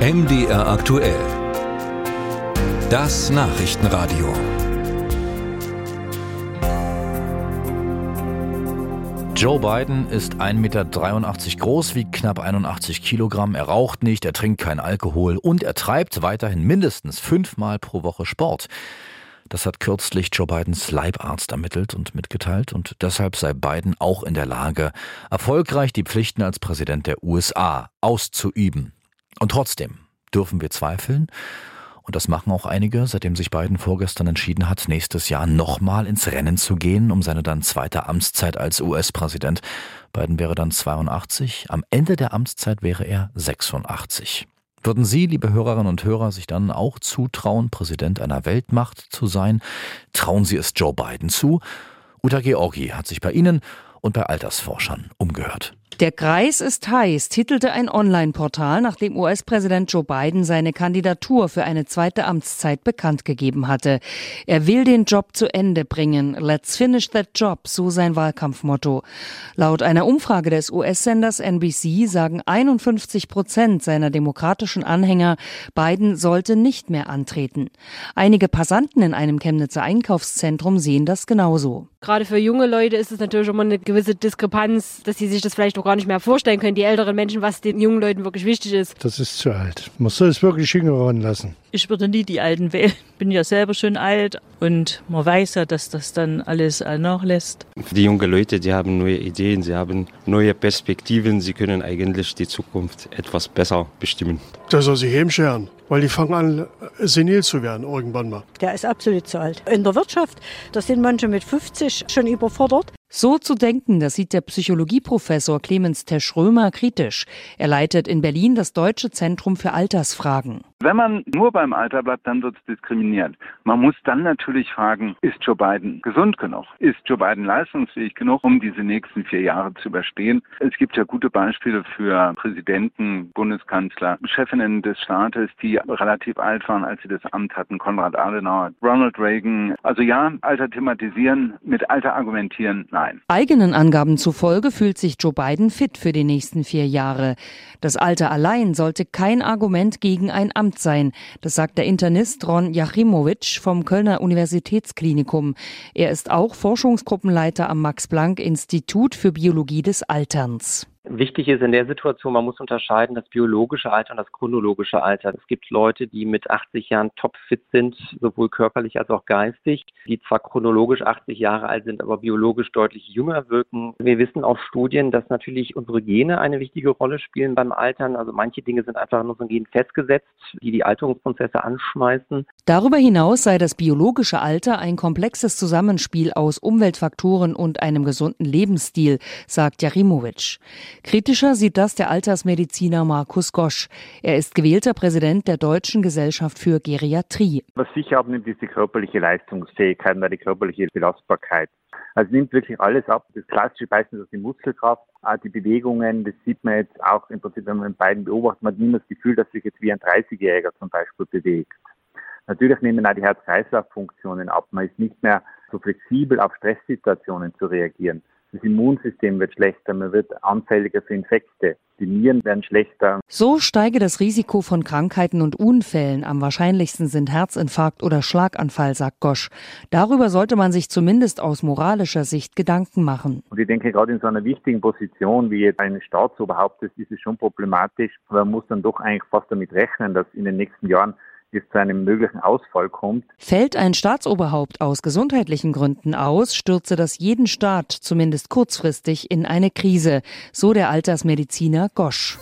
MDR aktuell. Das Nachrichtenradio. Joe Biden ist 1,83 Meter groß, wiegt knapp 81 Kilogramm, er raucht nicht, er trinkt keinen Alkohol und er treibt weiterhin mindestens fünfmal pro Woche Sport. Das hat kürzlich Joe Bidens Leibarzt ermittelt und mitgeteilt und deshalb sei Biden auch in der Lage, erfolgreich die Pflichten als Präsident der USA auszuüben. Und trotzdem dürfen wir zweifeln, und das machen auch einige, seitdem sich Biden vorgestern entschieden hat, nächstes Jahr nochmal ins Rennen zu gehen, um seine dann zweite Amtszeit als US-Präsident. Biden wäre dann 82, am Ende der Amtszeit wäre er 86. Würden Sie, liebe Hörerinnen und Hörer, sich dann auch zutrauen, Präsident einer Weltmacht zu sein? Trauen Sie es Joe Biden zu? Uta Georgi hat sich bei Ihnen und bei Altersforschern umgehört. Der Kreis ist heiß, titelte ein Online-Portal, nachdem US-Präsident Joe Biden seine Kandidatur für eine zweite Amtszeit bekannt gegeben hatte. Er will den Job zu Ende bringen. Let's finish that job, so sein Wahlkampfmotto. Laut einer Umfrage des US-Senders NBC sagen 51 Prozent seiner demokratischen Anhänger, Biden sollte nicht mehr antreten. Einige Passanten in einem Chemnitzer Einkaufszentrum sehen das genauso. Gerade für junge Leute ist es natürlich immer eine gewisse Diskrepanz, dass sie sich das vielleicht auch gar nicht mehr vorstellen können, die älteren Menschen, was den jungen Leuten wirklich wichtig ist. Das ist zu alt. Man soll es wirklich jüngeren lassen. Ich würde nie die Alten wählen. Bin ja selber schon alt und man weiß ja, dass das dann alles nachlässt. Die jungen Leute, die haben neue Ideen, sie haben neue Perspektiven, sie können eigentlich die Zukunft etwas besser bestimmen. Da soll sich hemscheren, weil die fangen an, senil zu werden irgendwann mal. Der ist absolut zu alt. In der Wirtschaft, da sind manche mit 50 schon überfordert. So zu denken, das sieht der Psychologieprofessor Clemens Teschrömer kritisch. Er leitet in Berlin das Deutsche Zentrum für Altersfragen. Wenn man nur beim Alter bleibt, dann wird es diskriminiert. Man muss dann natürlich fragen, ist Joe Biden gesund genug? Ist Joe Biden leistungsfähig genug, um diese nächsten vier Jahre zu überstehen? Es gibt ja gute Beispiele für Präsidenten, Bundeskanzler, Chefinnen des Staates, die relativ alt waren, als sie das Amt hatten. Konrad Adenauer, Ronald Reagan. Also ja, Alter thematisieren, mit Alter argumentieren, nein. Eigenen Angaben zufolge fühlt sich Joe Biden fit für die nächsten vier Jahre. Das Alter allein sollte kein Argument gegen ein Amt sein. Das sagt der Internist Ron Jachimowitsch vom Kölner Universitätsklinikum. Er ist auch Forschungsgruppenleiter am Max-Planck-Institut für Biologie des Alterns. Wichtig ist in der Situation, man muss unterscheiden das biologische Alter und das chronologische Alter. Es gibt Leute, die mit 80 Jahren topfit sind, sowohl körperlich als auch geistig, die zwar chronologisch 80 Jahre alt sind, aber biologisch deutlich jünger wirken. Wir wissen aus Studien, dass natürlich unsere Gene eine wichtige Rolle spielen beim Altern. Also manche Dinge sind einfach in unseren Genen festgesetzt, die die Alterungsprozesse anschmeißen. Darüber hinaus sei das biologische Alter ein komplexes Zusammenspiel aus Umweltfaktoren und einem gesunden Lebensstil, sagt Jarimowitsch. Kritischer sieht das der Altersmediziner Markus Gosch. Er ist gewählter Präsident der Deutschen Gesellschaft für Geriatrie. Was sicher abnimmt, ist die körperliche Leistungsfähigkeit und die körperliche Belastbarkeit. Also nimmt wirklich alles ab. Das klassische Beispiel ist die Muskelkraft, die Bewegungen, das sieht man jetzt auch im Prinzip, wenn man beiden beobachtet, man hat nie das Gefühl, dass sich jetzt wie ein 30-Jähriger zum Beispiel bewegt. Natürlich nehmen auch die Herz-Kreislauf-Funktionen ab. Man ist nicht mehr so flexibel auf Stresssituationen zu reagieren. Das Immunsystem wird schlechter, man wird anfälliger für Infekte. Die Nieren werden schlechter. So steige das Risiko von Krankheiten und Unfällen. Am wahrscheinlichsten sind Herzinfarkt oder Schlaganfall, sagt Gosch. Darüber sollte man sich zumindest aus moralischer Sicht Gedanken machen. Und ich denke, gerade in so einer wichtigen Position wie jetzt eines Staatsoberhauptes ist es schon problematisch, man muss dann doch eigentlich fast damit rechnen, dass in den nächsten Jahren es zu einem möglichen Ausfall kommt. Fällt ein Staatsoberhaupt aus gesundheitlichen Gründen aus, stürze das jeden Staat zumindest kurzfristig in eine Krise, so der Altersmediziner Gosch.